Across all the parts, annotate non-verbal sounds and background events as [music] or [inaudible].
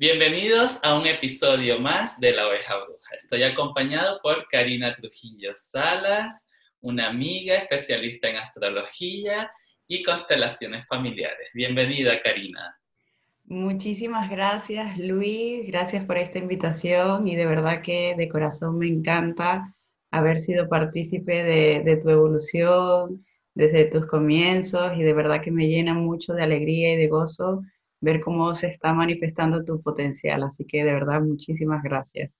Bienvenidos a un episodio más de La Oveja Bruja. Estoy acompañado por Karina Trujillo Salas, una amiga especialista en astrología y constelaciones familiares. Bienvenida, Karina. Muchísimas gracias, Luis. Gracias por esta invitación y de verdad que de corazón me encanta haber sido partícipe de, de tu evolución desde tus comienzos y de verdad que me llena mucho de alegría y de gozo ver cómo se está manifestando tu potencial. Así que de verdad, muchísimas gracias.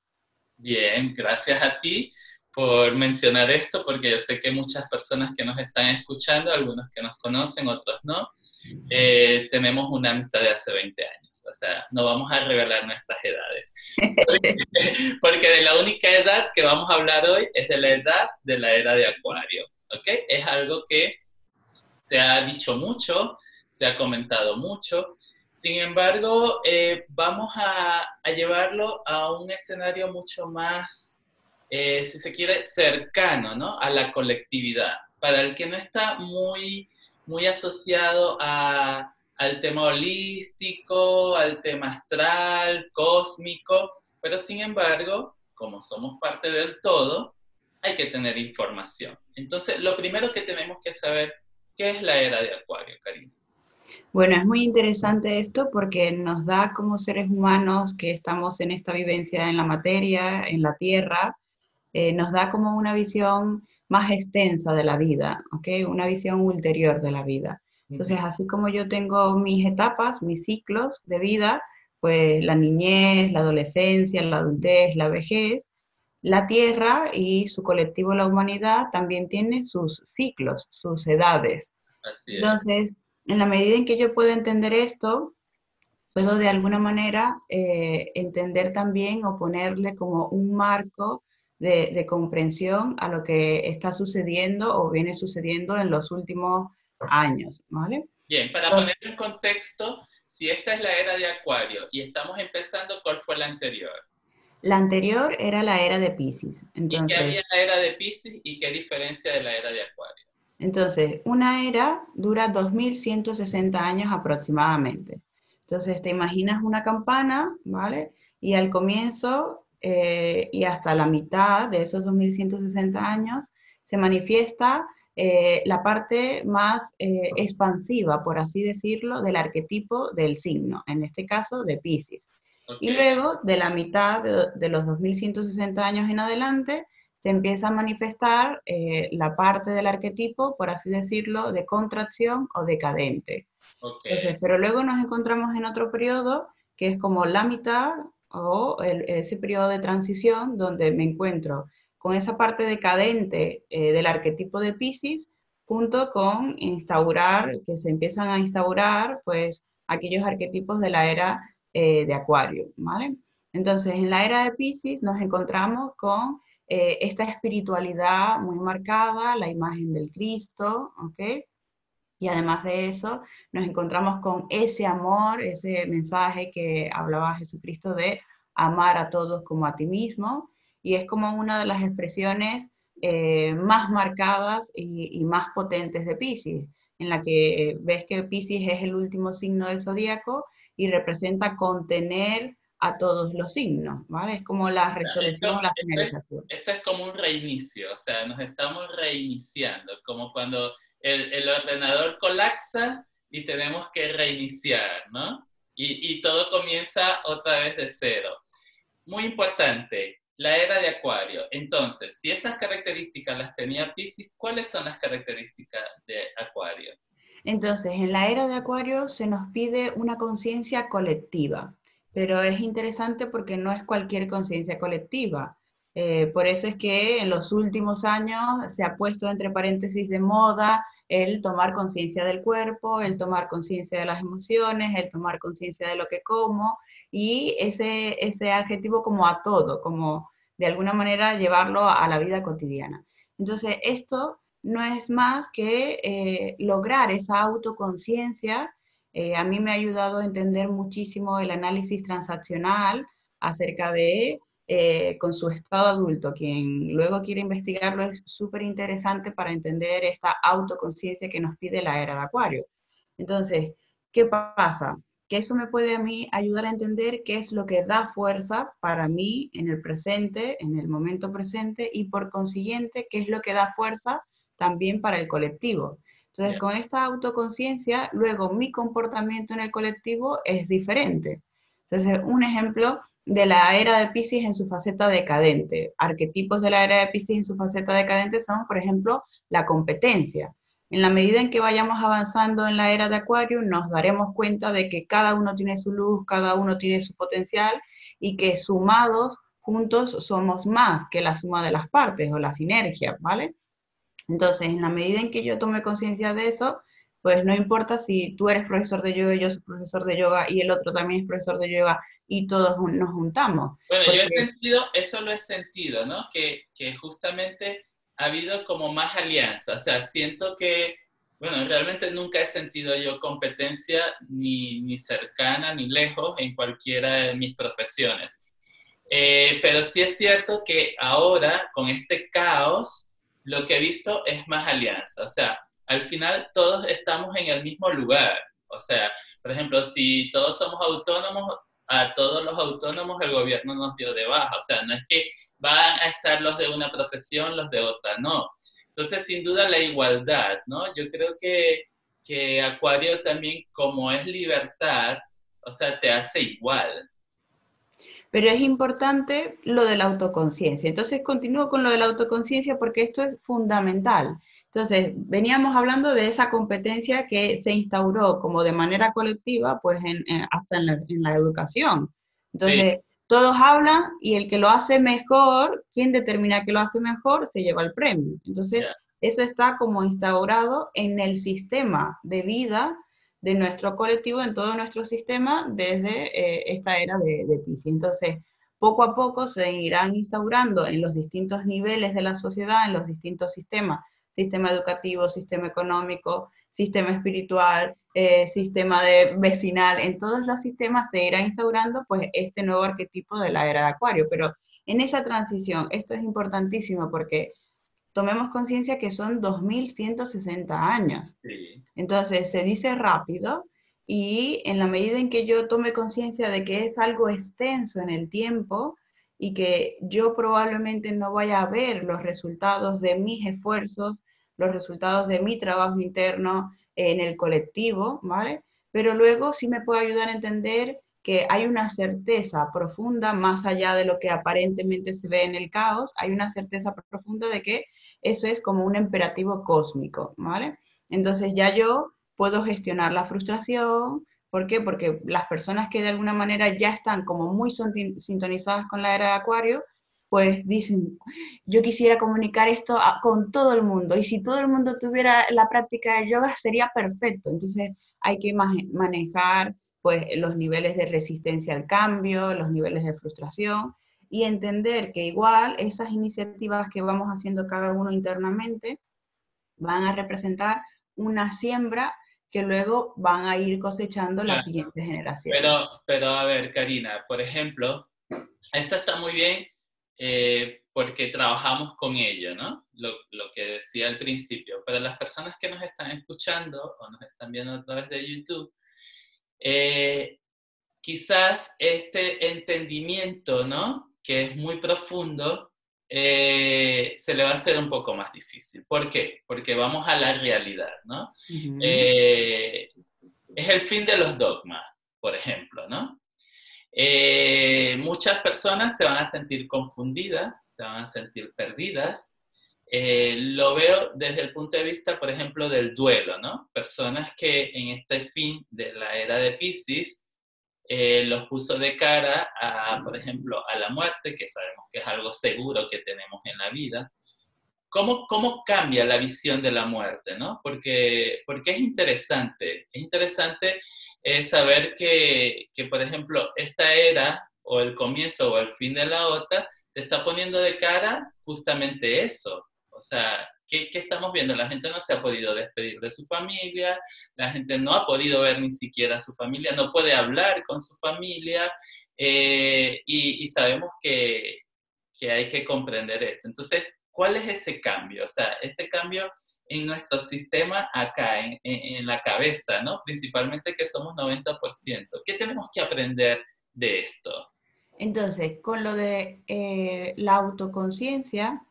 Bien, gracias a ti por mencionar esto, porque yo sé que muchas personas que nos están escuchando, algunos que nos conocen, otros no, eh, tenemos una amistad de hace 20 años. O sea, no vamos a revelar nuestras edades. [laughs] Porque, de la única edad que vamos a hablar hoy es de la edad de la era de Acuario. ¿Ok? Es algo que se ha dicho mucho, se ha comentado mucho. Sin embargo, eh, vamos a, llevarlo a un escenario mucho más, eh, si se quiere, cercano ¿no? a la colectividad. Para el que no está muy, muy asociado al tema holístico, al tema astral, cósmico, pero sin embargo, como somos parte del todo, hay que tener información. Entonces, lo primero que tenemos que saber, ¿qué es la era de Acuario, Karina? Bueno, es muy interesante esto porque nos da como seres humanos que estamos en esta vivencia en la materia, en la tierra, eh, nos da como una visión más extensa de la vida, ¿ok? Una visión ulterior de la vida. Entonces, así como yo tengo mis etapas, mis ciclos de vida, pues la niñez, la adolescencia, la adultez, la vejez, la Tierra y su colectivo, la humanidad, también tiene sus ciclos, sus edades. Así es. Entonces, en la medida en que yo puedo entender esto, puedo de alguna manera eh, entender también o ponerle como un marco de, comprensión a lo que está sucediendo o viene sucediendo en los últimos años, ¿vale? Bien, para poner en contexto, si esta es la era de Acuario y estamos empezando, ¿cuál fue la anterior? La anterior era la era de Pisces. Entonces, ¿Y qué había la era de Pisces y qué diferencia de la era de Acuario? Entonces, una era dura 2160 años aproximadamente. Entonces, te imaginas una campana, ¿vale? Y al comienzo eh, y hasta la mitad de esos 2160 años se manifiesta eh, la parte más eh, expansiva, por así decirlo, del arquetipo del signo, en este caso de Pisces. Y luego, de la mitad de, de los 2160 años en adelante, se empieza a manifestar eh, la parte del arquetipo, por así decirlo, de contracción o decadente. pero luego nos encontramos en otro periodo que es como la mitad o ese periodo de transición donde me encuentro con esa parte decadente eh, del arquetipo de Pisces junto con instaurar, que se empiezan a instaurar, pues, aquellos arquetipos de la era eh, de Acuario, ¿vale? Entonces, en la era de Pisces nos encontramos con eh, esta espiritualidad muy marcada, la imagen del Cristo, ¿ok? Y además de eso, nos encontramos con ese amor, ese mensaje que hablaba Jesucristo de amar a todos como a ti mismo, y es como una de las expresiones eh, más marcadas y, más potentes de Pisces, en la que ves que Pisces es el último signo del zodíaco y representa contener a todos los signos, ¿vale? Es como la resolución, la finalización. Esto, es como un reinicio, o sea, nos estamos reiniciando, como cuando el, el ordenador colapsa y tenemos que reiniciar, ¿no? Y, y, todo comienza otra vez de cero. Muy importante, la era de Acuario. Entonces, si esas características las tenía Pisces, ¿cuáles son las características de Acuario? Entonces, en la era de Acuario se nos pide una conciencia colectiva pero es interesante porque no es cualquier conciencia colectiva. Eh, por eso es que en los últimos años se ha puesto entre paréntesis de moda el tomar conciencia del cuerpo, el tomar conciencia de las emociones, el tomar conciencia de lo que como y ese, ese adjetivo como a todo, como de alguna manera llevarlo a, la vida cotidiana. Entonces, esto no es más que eh, lograr esa autoconciencia eh, a mí me ha ayudado a entender muchísimo el análisis transaccional acerca de eh, con su estado adulto. Quien luego quiere investigarlo es súper interesante para entender esta autoconciencia que nos pide la era de Acuario. Entonces, ¿qué pasa? que eso me puede a mí ayudar a entender qué es lo que da fuerza para mí en el presente, en el momento presente, y por consiguiente, qué es lo que da fuerza también para el colectivo. Entonces, con esta autoconciencia, luego mi comportamiento en el colectivo es diferente. Entonces, un ejemplo de la era de Pisces en su faceta decadente. Arquetipos de la era de Pisces en su faceta decadente son, por ejemplo, la competencia. En la medida en que vayamos avanzando en la era de Acuario, nos daremos cuenta de que cada uno tiene su luz, cada uno tiene su potencial y que sumados, juntos, somos más que la suma de las partes o la sinergia, ¿vale? Entonces, en la medida en que yo tome conciencia de eso, pues no importa si tú eres profesor de yoga y yo soy profesor de yoga y el otro también es profesor de yoga y todos nos juntamos. Bueno, yo he sentido, eso lo he sentido, ¿no? Que, que justamente ha habido como más alianza, o sea, siento que, bueno, realmente nunca he sentido yo competencia ni, ni cercana ni lejos en cualquiera de mis profesiones. Eh, pero sí es cierto que ahora, con este caos, lo que he visto es más alianza, o sea, al final todos estamos en el mismo lugar. O sea, por ejemplo, si todos somos autónomos, a todos los autónomos el gobierno nos dio de baja. O sea, no es que van a estar los de una profesión, los de otra, no. Entonces, sin duda, la igualdad, ¿no? Yo creo que, que Acuario también, como es libertad, o sea, te hace igual. Pero es importante lo de la autoconciencia. Entonces, continúo con lo de la autoconciencia porque esto es fundamental. Entonces, veníamos hablando de esa competencia que se instauró como de manera colectiva, pues hasta en la, educación. Entonces, todos hablan y el que lo hace mejor, quien determina que lo hace mejor, se lleva el premio. Entonces, eso está como instaurado en el sistema de vida de nuestro colectivo, en todo nuestro sistema, desde eh, esta era de, de Entonces, poco a poco se irán instaurando en los distintos niveles de la sociedad, en los distintos sistemas, sistema educativo, sistema económico, sistema espiritual, eh, sistema de vecinal, en todos los sistemas se irá instaurando pues este nuevo arquetipo de la era de Acuario, pero en esa transición, esto es importantísimo porque tomemos conciencia que son 2160 años. Entonces se dice rápido y en la medida en que yo tome conciencia de que es algo extenso en el tiempo, y que yo probablemente no vaya a ver los resultados de mis esfuerzos, los resultados de mi trabajo interno en el colectivo, ¿vale? Pero luego sí me puede ayudar a entender que hay una certeza profunda, más allá de lo que aparentemente se ve en el caos, hay una certeza profunda de que eso es como un imperativo cósmico, ¿vale? Entonces ya yo puedo gestionar la frustración, ¿Por qué? Porque las personas que de alguna manera ya están como muy sintonizadas con la era de Acuario, pues dicen, yo quisiera comunicar esto con todo el mundo y si todo el mundo tuviera la práctica de yoga sería perfecto. Entonces hay que manejar pues los niveles de resistencia al cambio, los niveles de frustración y entender que igual esas iniciativas que vamos haciendo cada uno internamente van a representar una siembra que luego van a ir cosechando las siguientes generaciones. Pero, pero a ver, Karina, por ejemplo, esto está muy bien eh, porque trabajamos con ello, ¿no? Lo, lo, que decía al principio. Pero las personas que nos están escuchando o nos están viendo a través de YouTube, eh, quizás este entendimiento, ¿no? Que es muy profundo, eh, se le va a hacer un poco más difícil. ¿Por qué? Porque vamos a la realidad, ¿no? Eh, es el fin de los dogmas, por ejemplo, ¿no? Eh, muchas personas se van a sentir confundidas, se van a sentir perdidas. lo veo desde el punto de vista, por ejemplo, del duelo, ¿no? Personas que en este fin de la era de Pisces eh, los puso de cara a, por ejemplo, a la muerte, que sabemos que es algo seguro que tenemos en la vida. ¿Cómo, cómo cambia la visión de la muerte? ¿no? Porque, porque es interesante, es interesante eh, saber que, que, por ejemplo, esta era o el comienzo o el fin de la otra te está poniendo de cara justamente eso. O sea, ¿Qué, estamos viendo? La gente no se ha podido despedir de su familia, la gente no ha podido ver ni siquiera a su familia, no puede hablar con su familia eh, y, sabemos que, que, hay que comprender esto. Entonces, ¿cuál es ese cambio? O sea, ese cambio en nuestro sistema acá, en, en, la cabeza, ¿no? Principalmente que somos 90%. ¿Qué tenemos que aprender de esto? Entonces, con lo de eh, la autoconciencia,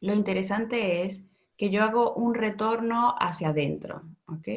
lo interesante es que yo hago un retorno hacia adentro, ¿ok?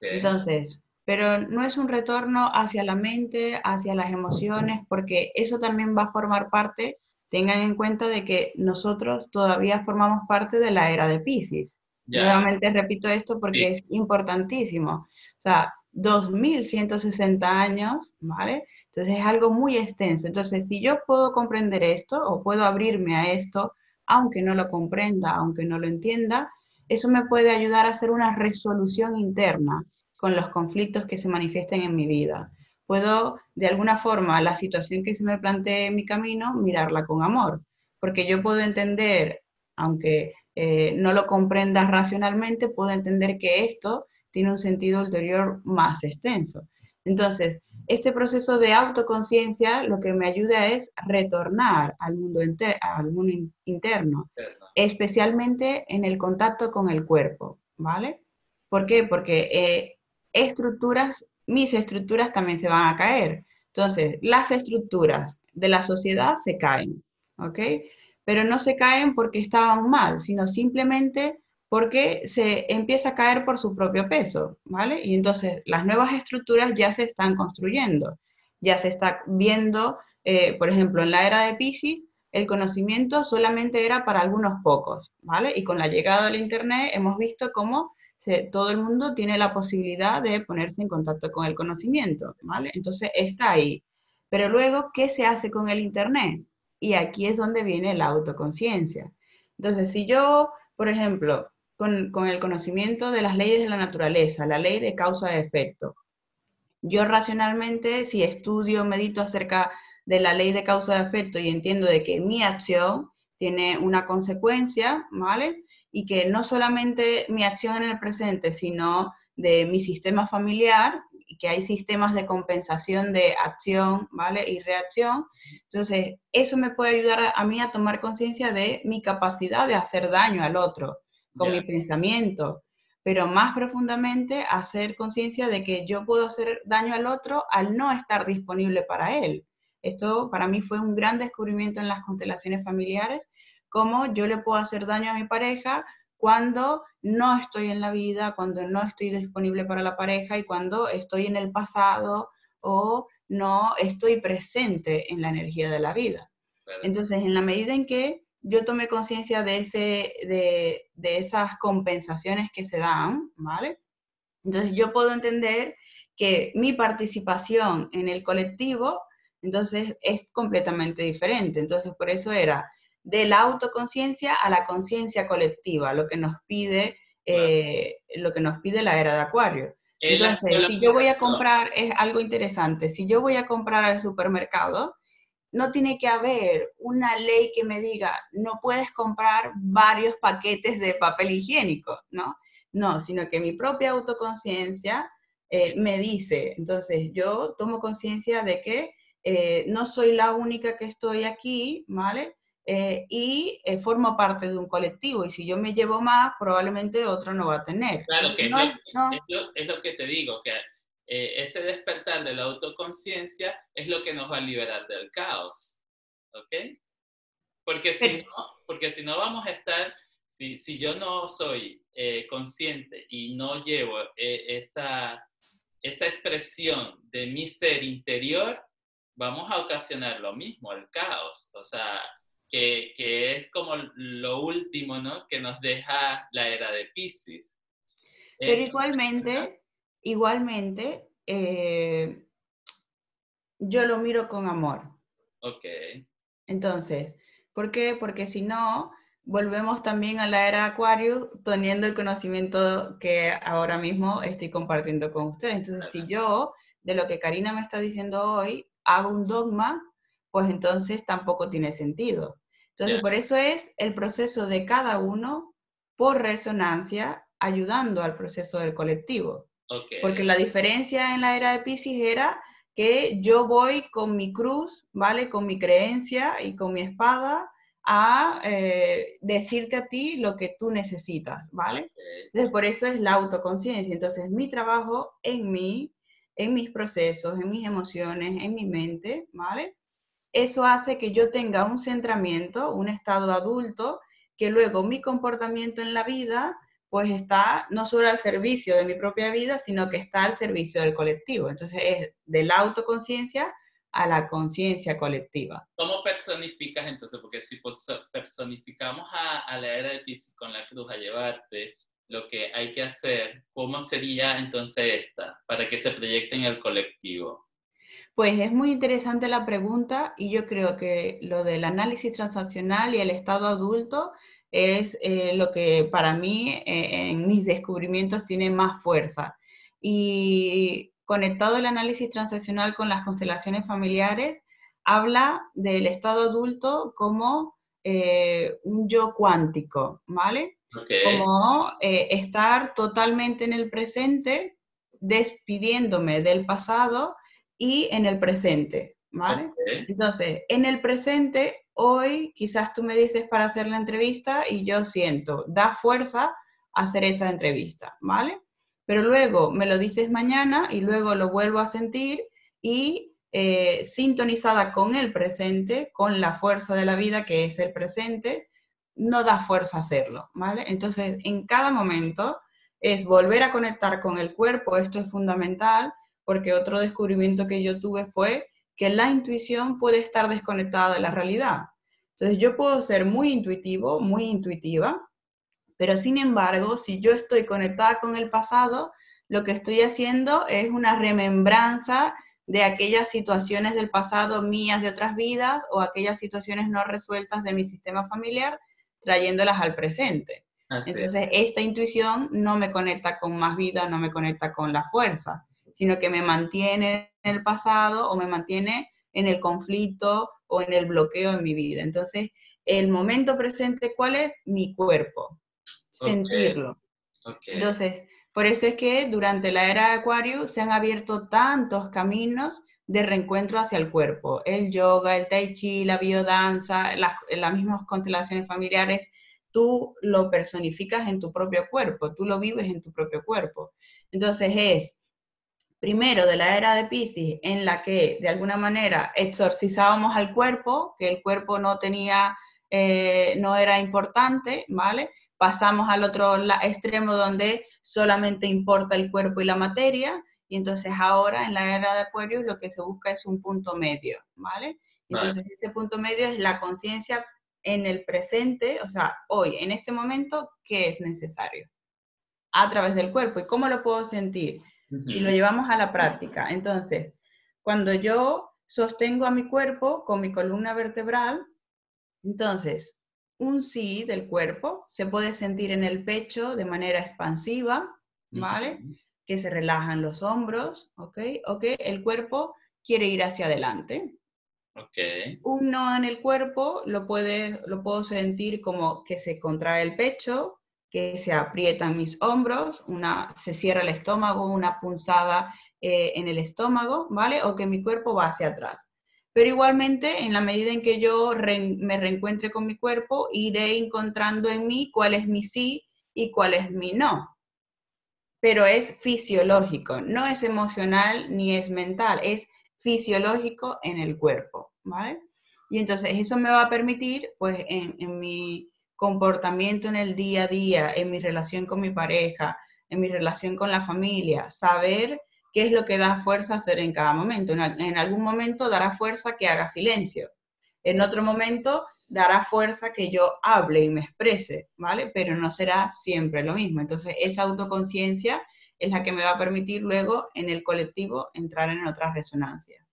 Entonces, pero no es un retorno hacia la mente, hacia las emociones, porque eso también va a formar parte, tengan en cuenta de que nosotros todavía formamos parte de la era de Pisces. Nuevamente repito esto porque es importantísimo. O sea, 2160 años, ¿vale? Entonces es algo muy extenso. Entonces, si yo puedo comprender esto o puedo abrirme a esto, aunque no lo comprenda, aunque no lo entienda, eso me puede ayudar a hacer una resolución interna con los conflictos que se manifiesten en mi vida. Puedo, de alguna forma, la situación que se me plantee en mi camino, mirarla con amor, porque yo puedo entender, aunque eh, no lo comprenda racionalmente, puedo entender que esto tiene un sentido ulterior más extenso. Entonces, este proceso de autoconciencia lo que me ayuda es retornar al mundo, al mundo interno, especialmente en el contacto con el cuerpo, ¿vale? ¿Por qué? Porque eh, estructuras, mis estructuras también se van a caer. Entonces, las estructuras de la sociedad se caen, ¿ok? Pero no se caen porque estaban mal, sino simplemente porque se empieza a caer por su propio peso, ¿vale? Y entonces las nuevas estructuras ya se están construyendo, ya se está viendo, eh, por ejemplo, en la era de Pisces, el conocimiento solamente era para algunos pocos, ¿vale? Y con la llegada del Internet hemos visto cómo todo el mundo tiene la posibilidad de ponerse en contacto con el conocimiento, ¿vale? Entonces está ahí. Pero luego, ¿qué se hace con el Internet? Y aquí es donde viene la autoconciencia. Entonces, si yo, por ejemplo, con, el conocimiento de las leyes de la naturaleza, la ley de causa-efecto. Yo racionalmente, si estudio, medito acerca de la ley de causa-efecto y entiendo de que mi acción tiene una consecuencia, ¿vale? Y que no solamente mi acción en el presente, sino de mi sistema familiar, que hay sistemas de compensación de acción, ¿vale? Y reacción. Entonces, eso me puede ayudar a mí a tomar conciencia de mi capacidad de hacer daño al otro con mi pensamiento, pero más profundamente hacer conciencia de que yo puedo hacer daño al otro al no estar disponible para él. Esto para mí fue un gran descubrimiento en las constelaciones familiares, cómo yo le puedo hacer daño a mi pareja cuando no estoy en la vida, cuando no estoy disponible para la pareja y cuando estoy en el pasado o no estoy presente en la energía de la vida. Entonces, en la medida en que yo tomé conciencia de, ese, de, de esas compensaciones que se dan, ¿vale? Entonces yo puedo entender que mi participación en el colectivo, entonces es completamente diferente. Entonces por eso era de la autoconciencia a la conciencia colectiva, lo que nos pide, eh, lo que nos pide la era de Acuario. Entonces, si yo voy a comprar, es algo interesante, si yo voy a comprar al supermercado, no tiene que haber una ley que me diga, no puedes comprar varios paquetes de papel higiénico, ¿no? No, sino que mi propia autoconciencia eh, me dice, entonces yo tomo conciencia de que eh, no soy la única que estoy aquí, ¿vale? Eh, y formo parte de un colectivo y si yo me llevo más, probablemente otro no va a tener. Claro, que es, lo que te digo, que eh, ese despertar de la autoconciencia es lo que nos va a liberar del caos. ¿Ok? Porque si no, porque si no vamos a estar, si, si yo no soy eh, consciente y no llevo eh, esa, esa expresión de mi ser interior, vamos a ocasionar lo mismo, el caos. O sea, que, que, es como lo último ¿no? que nos deja la era de Pisces. Pero igualmente, igualmente, eh, yo lo miro con amor. Ok. Entonces, ¿por qué? Porque si no, volvemos también a la era Acuario teniendo el conocimiento que ahora mismo estoy compartiendo con ustedes. Entonces, si yo, de lo que Karina me está diciendo hoy, hago un dogma, pues entonces tampoco tiene sentido. Entonces, por eso es el proceso de cada uno por resonancia, ayudando al proceso del colectivo. Porque la diferencia en la era de Pisces era que yo voy con mi cruz, ¿vale? Con mi creencia y con mi espada a eh, decirte a ti lo que tú necesitas, ¿vale? Entonces, por eso es la autoconciencia. Entonces, mi trabajo en mí, en mis procesos, en mis emociones, en mi mente, ¿vale? Eso hace que yo tenga un centramiento, un estado adulto, que luego mi comportamiento en la vida, pues está no solo al servicio de mi propia vida, sino que está al servicio del colectivo. Entonces, es de la autoconciencia a la conciencia colectiva. ¿Cómo personificas entonces? Porque si personificamos a, la era de Pisces con la cruz a llevarte lo que hay que hacer, ¿cómo sería entonces esta para que se proyecte en el colectivo? Pues es muy interesante la pregunta y yo creo que lo del análisis transaccional y el estado adulto es eh, lo que para mí eh, en mis descubrimientos tiene más fuerza. Y conectado el análisis transaccional con las constelaciones familiares, habla del estado adulto como eh, un yo cuántico, ¿vale? Como estar totalmente en el presente, despidiéndome del pasado y en el presente, ¿vale? Entonces, en el presente, hoy quizás tú me dices para hacer la entrevista y yo siento, da fuerza a hacer esta entrevista, ¿vale? pero luego me lo dices mañana y luego lo vuelvo a sentir y eh, sintonizada con el presente, con la fuerza de la vida que es el presente, no da fuerza hacerlo, ¿vale? Entonces, en cada momento es volver a conectar con el cuerpo, esto es fundamental, porque otro descubrimiento que yo tuve fue que la intuición puede estar desconectada de la realidad. Entonces, yo puedo ser muy intuitivo, muy intuitiva, pero sin embargo, si yo estoy conectada con el pasado, lo que estoy haciendo es una remembranza de aquellas situaciones del pasado mías de otras vidas o aquellas situaciones no resueltas de mi sistema familiar, trayéndolas al presente. Entonces, esta intuición no me conecta con más vida, no me conecta con la fuerza, sino que me mantiene en el pasado o me mantiene en el conflicto o en el bloqueo en mi vida. Entonces, el momento presente, ¿cuál es? Mi cuerpo sentirlo. Entonces, por eso es que durante la era de Acuario se han abierto tantos caminos de reencuentro hacia el cuerpo. El yoga, el tai chi, la biodanza, las, las mismas constelaciones familiares, tú lo personificas en tu propio cuerpo, tú lo vives en tu propio cuerpo. Entonces es, primero, de la era de Pisces, en la que de alguna manera exorcizábamos al cuerpo, que el cuerpo no tenía, eh, no era importante, ¿vale? pasamos al otro extremo donde solamente importa el cuerpo y la materia, y entonces ahora en la era de Acuarios lo que se busca es un punto medio, ¿vale? Entonces ese punto medio es la conciencia en el presente, o sea, hoy, en este momento, ¿qué es necesario? A través del cuerpo. ¿Y cómo lo puedo sentir? Si lo llevamos a la práctica. Entonces, cuando yo sostengo a mi cuerpo con mi columna vertebral, entonces un sí del cuerpo se puede sentir en el pecho de manera expansiva, ¿vale? Que se relajan los hombros, ¿ok? O que el cuerpo quiere ir hacia adelante. Okay. Un no en el cuerpo lo, puede, lo puedo sentir como que se contrae el pecho, que se aprietan mis hombros, una, se cierra el estómago, una punzada eh, en el estómago, ¿vale? O que mi cuerpo va hacia atrás. Pero igualmente, en la medida en que yo me reencuentre con mi cuerpo, iré encontrando en mí cuál es mi sí y cuál es mi no. Pero es fisiológico, no es emocional ni es mental, es fisiológico en el cuerpo, ¿vale? Y entonces eso me va a permitir, pues, en, en mi comportamiento en el día a día, en mi relación con mi pareja, en mi relación con la familia, saber qué es lo que da fuerza a hacer en cada momento. En, algún momento dará fuerza que haga silencio. En otro momento dará fuerza que yo hable y me exprese, ¿vale? Pero no será siempre lo mismo. Entonces, esa autoconciencia es la que me va a permitir luego en el colectivo entrar en otra resonancia.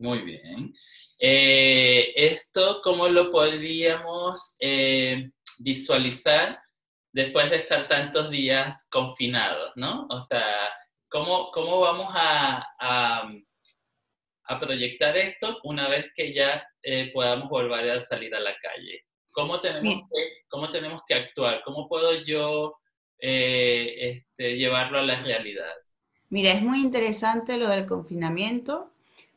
Muy bien. Eh, esto, ¿cómo lo podríamos eh, visualizar después de estar tantos días confinados, ¿no? O sea, ¿Cómo, cómo vamos a, a, proyectar esto una vez que ya eh, podamos volver a salir a la calle? ¿Cómo tenemos, que, cómo tenemos que actuar? ¿Cómo puedo yo este, llevarlo a la realidad? Mira, es muy interesante lo del confinamiento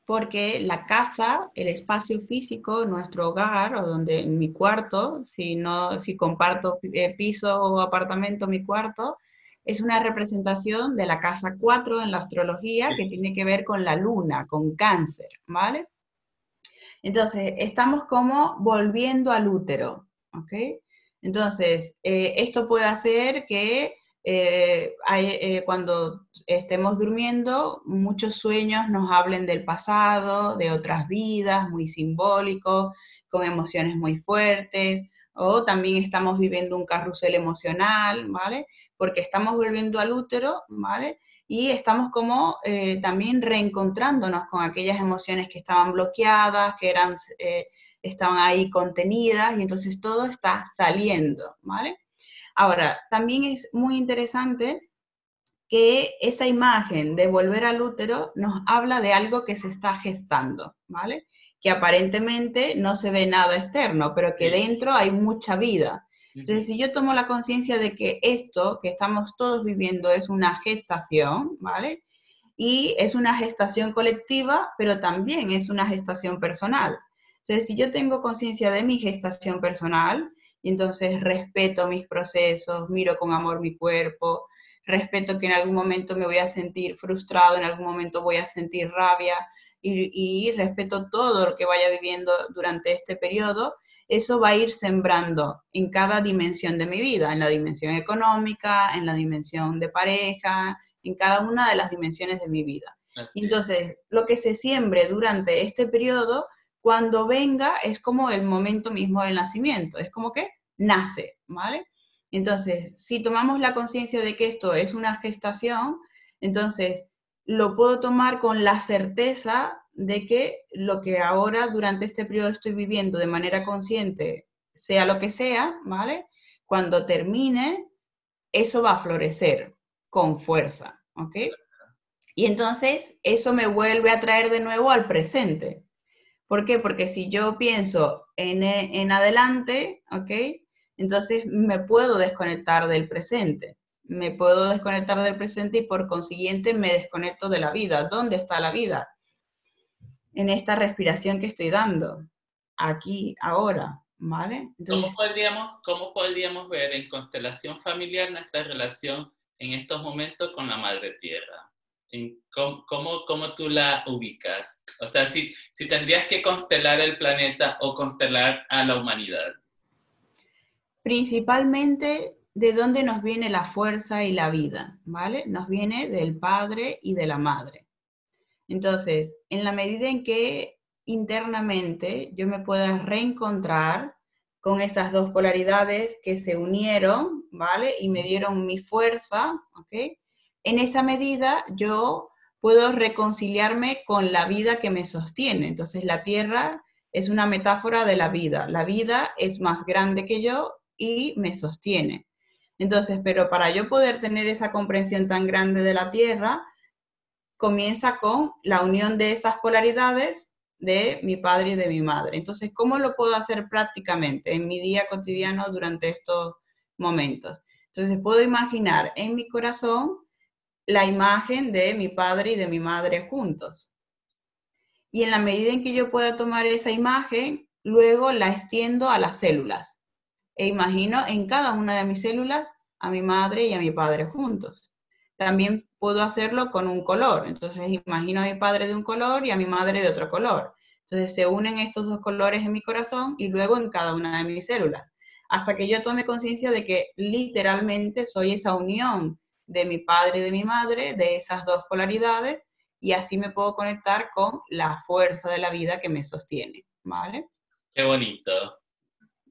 porque la casa, el espacio físico, nuestro hogar, o donde mi cuarto, si, no, si comparto eh, piso o apartamento, mi cuarto, es una representación de la casa 4 en la astrología que tiene que ver con la luna, con cáncer, ¿vale? Entonces, estamos como volviendo al útero, ¿ok? Entonces, eh, esto puede hacer que eh, eh, cuando estemos durmiendo, muchos sueños nos hablen del pasado, de otras vidas, muy simbólicos, con emociones muy fuertes, o también estamos viviendo un carrusel emocional, ¿vale? Porque estamos volviendo al útero, ¿vale? Y estamos como eh, también reencontrándonos con aquellas emociones que estaban bloqueadas, que eran, estaban ahí contenidas, y entonces todo está saliendo, ¿vale? Ahora, también es muy interesante que esa imagen de volver al útero nos habla de algo que se está gestando, ¿vale? Que aparentemente no se ve nada externo, pero que dentro hay mucha vida. Entonces, si yo tomo la conciencia de que esto que estamos todos viviendo es una gestación, ¿vale? Y es una gestación colectiva, pero también es una gestación personal. Entonces, si yo tengo conciencia de mi gestación personal, y entonces respeto mis procesos, miro con amor mi cuerpo, respeto que en algún momento me voy a sentir frustrado, en algún momento voy a sentir rabia y, respeto todo lo que vaya viviendo durante este periodo, eso va a ir sembrando en cada dimensión de mi vida, en la dimensión económica, en la dimensión de pareja, en cada una de las dimensiones de mi vida. Entonces, lo que se siembre durante este periodo cuando venga es como el momento mismo del nacimiento, es como que nace, ¿vale? Entonces, si tomamos la conciencia de que esto es una gestación, entonces lo puedo tomar con la certeza de que lo que ahora durante este periodo estoy viviendo de manera consciente, sea lo que sea, ¿vale? Cuando termine, eso va a florecer con fuerza, ¿ok? Y entonces eso me vuelve a traer de nuevo al presente. ¿Por qué? Porque si yo pienso en, en adelante, ¿ok? Entonces me puedo desconectar del presente. Me puedo desconectar del presente y por consiguiente me desconecto de la vida. ¿Dónde está la vida? En esta respiración que estoy dando, aquí, ahora, ¿vale? ¿Cómo, podríamos, ¿Cómo podríamos ver en constelación familiar nuestra relación en estos momentos con la Madre Tierra? Cómo, cómo, tú la ubicas? O sea, si, si tendrías que constelar el planeta o constelar a la humanidad. Principalmente de dónde nos viene la fuerza y la vida, ¿vale? Nos viene del padre y de la madre. Entonces, en la medida en que internamente yo me pueda reencontrar con esas dos polaridades que se unieron, ¿vale? Y me dieron mi fuerza, ¿ok? En esa medida yo puedo reconciliarme con la vida que me sostiene. Entonces la tierra es una metáfora de la vida. La vida es más grande que yo y me sostiene. Entonces, pero para yo poder tener esa comprensión tan grande de la tierra, comienza con la unión de esas polaridades de mi padre y de mi madre. Entonces, ¿cómo lo puedo hacer prácticamente en mi día cotidiano durante estos momentos? Entonces, puedo imaginar en mi corazón la imagen de mi padre y de mi madre juntos. Y en la medida en que yo pueda tomar esa imagen, luego la extiendo a las células. E imagino en cada una de mis células a mi madre y a mi padre juntos. También puedo hacerlo con un color. Entonces imagino a mi padre de un color y a mi madre de otro color. Entonces se unen estos dos colores en mi corazón y luego en cada una de mis células. Hasta que yo tome conciencia de que literalmente soy esa unión de mi padre y de mi madre, de esas dos polaridades, y así me puedo conectar con la fuerza de la vida que me sostiene, ¿vale? Qué bonito.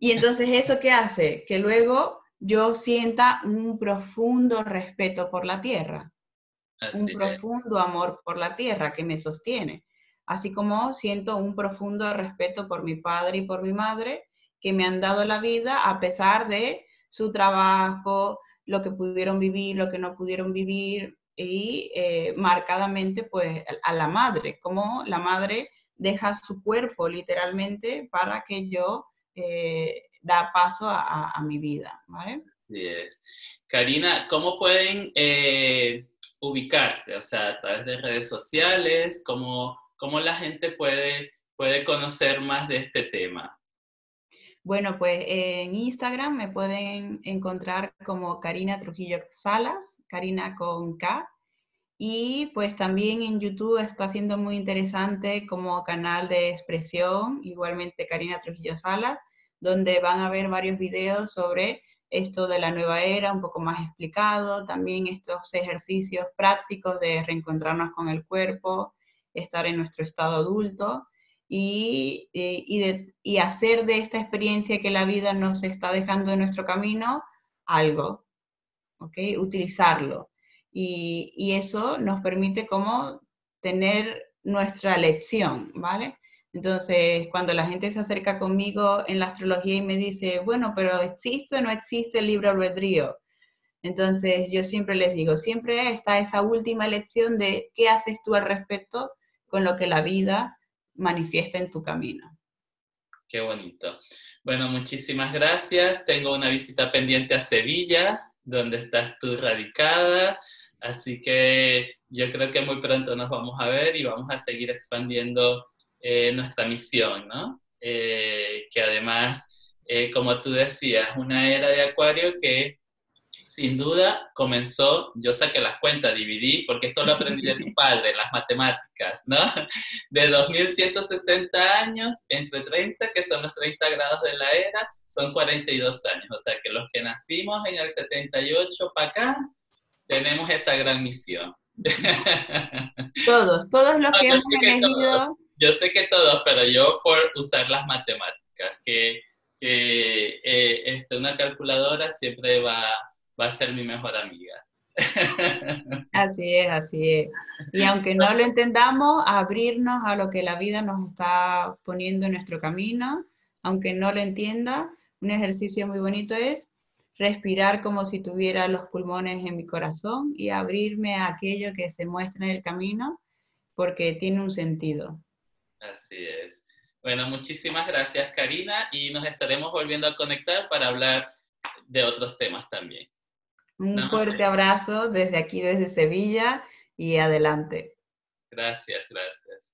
Y entonces eso qué hace? Que luego yo sienta un profundo respeto por la tierra, un profundo amor por la tierra que me sostiene, así como siento un profundo respeto por mi padre y por mi madre que me han dado la vida a pesar de su trabajo, lo que pudieron vivir, lo que no pudieron vivir y eh, marcadamente pues a la madre, como la madre deja su cuerpo literalmente para que yo eh, da paso a, mi vida. Así es. Karina, ¿cómo pueden eh, ubicarte? O sea, a través de redes sociales, ¿cómo, cómo la gente puede, puede conocer más de este tema. Bueno, pues en Instagram me pueden encontrar como Karina Trujillo Salas, Karina con K. Y pues también en YouTube está siendo muy interesante como canal de expresión, igualmente Karina Trujillo Salas, donde van a ver varios videos sobre esto de la nueva era, un poco más explicado, también estos ejercicios prácticos de reencontrarnos con el cuerpo, estar en nuestro estado adulto y, y, hacer de esta experiencia que la vida nos está dejando en nuestro camino algo, ¿ok? Utilizarlo. Y, y eso nos permite como tener nuestra lección, ¿vale? Entonces, cuando la gente se acerca conmigo en la astrología y me dice, bueno, pero ¿existe o no existe el libro albedrío? Entonces, yo siempre les digo, siempre está esa última lección de qué haces tú al respecto con lo que la vida manifiesta en tu camino. Qué bonito. Bueno, muchísimas gracias. Tengo una visita pendiente a Sevilla, donde estás tú radicada. Así que yo creo que muy pronto nos vamos a ver y vamos a seguir expandiendo eh, nuestra misión, ¿no? Eh, que además, eh, como tú decías, una era de Acuario que sin duda comenzó, yo saqué las cuentas, dividí, porque esto lo aprendí de tu [laughs] padre, las matemáticas, ¿no? De 2160 años, entre 30, que son los 30 grados de la era, son 42 años. O sea que los que nacimos en el 78 para acá, tenemos esa gran misión. [laughs] Todos, todos los que hemos elegido yo sé que todos, pero yo por usar las matemáticas, que, que eh, este, una calculadora siempre va, va a ser mi mejor amiga. [laughs] Así es, así es. Y aunque no lo entendamos, abrirnos a lo que la vida nos está poniendo en nuestro camino, aunque no lo entienda, un ejercicio muy bonito es respirar como si tuviera los pulmones en mi corazón y abrirme a aquello que se muestra en el camino porque tiene un sentido. Así es. Bueno, muchísimas gracias Karina y nos estaremos volviendo a conectar para hablar de otros temas también. Un fuerte abrazo desde aquí, desde Sevilla y adelante. Gracias, gracias.